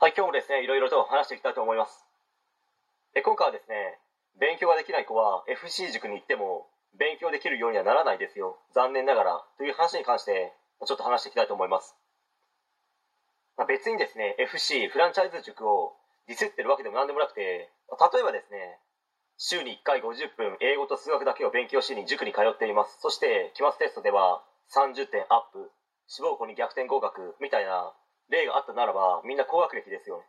はい、今日もですね、いろいろと話していきたいと思います。え今回はですね、勉強ができない子は FC 塾に行っても勉強できるようにはならないですよ。残念ながら。という話に関して、ちょっと話していきたいと思います。まあ、別にですね、FC、フランチャイズ塾をディスってるわけでも何でもなくて、例えばですね、週に1回50分英語と数学だけを勉強しに塾に通っています。そして、期末テストでは30点アップ、志望校に逆転合格みたいな例があったならば、みんな高学歴ですよね。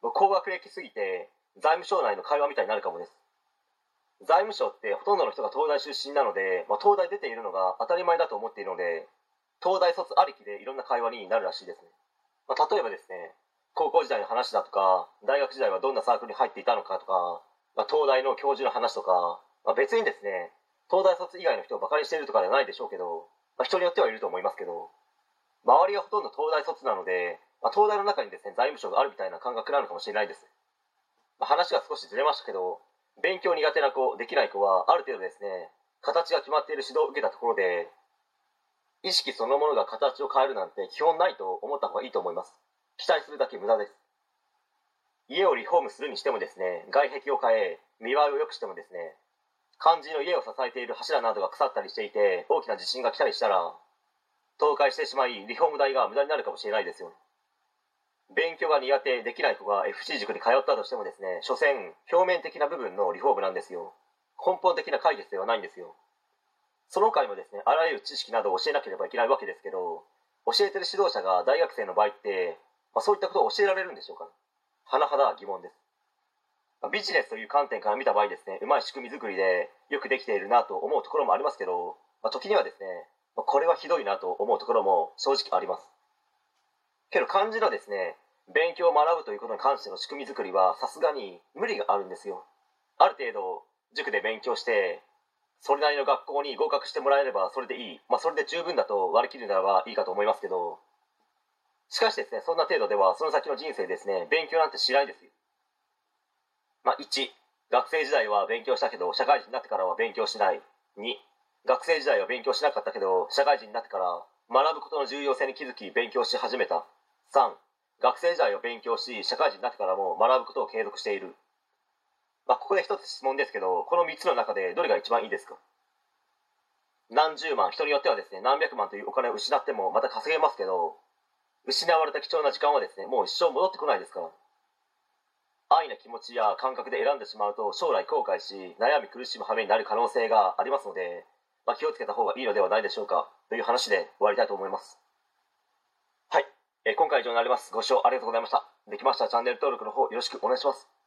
高学歴すぎて、財務省内の会話みたいになるかもです。財務省ってほとんどの人が東大出身なので、まあ、東大出ているのが当たり前だと思っているので、東大卒ありきでいろんな会話になるらしいですね。まあ、例えばですね、高校時代の話だとか、大学時代はどんなサークルに入っていたのかとか、まあ、東大の教授の話とか、まあ、別にですね、東大卒以外の人をバカにしているとかではないでしょうけど、まあ、人によってはいると思いますけど、周りがほとんど東大卒なので、まあ、東大の中にですね、財務省があるみたいな感覚なのかもしれないです。まあ、話が少しずれましたけど、勉強苦手な子、できない子は、ある程度ですね、形が決まっている指導を受けたところで、意識そのものが形を変えるなんて基本ないと思った方がいいと思います。期待するだけ無駄です。家をリフォームするにしてもですね、外壁を変え、見栄えを良くしてもですね、肝心の家を支えている柱などが腐ったりしていて、大きな地震が来たりしたら、倒壊してしまい、リフォーム代が無駄になるかもしれないですよね。勉強が苦手できない子が FC 塾に通ったとしてもですね、所詮、表面的な部分のリフォームなんですよ。根本的な解決ではないんですよ。その他にもですね、あらゆる知識などを教えなければいけないわけですけど、教えてる指導者が大学生の場合って、まあ、そういったことを教えられるんでしょうか、ね、甚だ疑問です。ビジネスという観点から見た場合ですね、うまい仕組み作りでよくできているなと思うところもありますけど、まあ、時にはですね、これはひどいなと思うところも正直あります。けど漢字のですね、勉強を学ぶということに関しての仕組み作りはさすがに無理があるんですよ。ある程度塾で勉強して、それなりの学校に合格してもらえればそれでいい。まあそれで十分だと割り切るならばいいかと思いますけど、しかしですね、そんな程度ではその先の人生ですね、勉強なんてしないですよ。まあ1、学生時代は勉強したけど社会人になってからは勉強しない。2、学生時代は勉強しなかったけど社会人になってから学ぶことの重要性に気づき勉強し始めた。3、学生時代を勉強し社会人になってからも学ぶことを継続している。まあ、ここで一つ質問ですけど、この3つの中でどれが一番いいですか？何十万、人によってはですね、何百万というお金を失ってもまた稼げますけど、失われた貴重な時間はですね、もう一生戻ってこないですから。愛な気持ちや感覚で選んでしまうと将来後悔し、悩み苦しむ羽目になる可能性がありますので、まあ、気をつけた方がいいのではないでしょうか、という話で終わりたいと思います。はい。えー、今回以上になります。ご視聴ありがとうございました。できましたらチャンネル登録の方よろしくお願いします。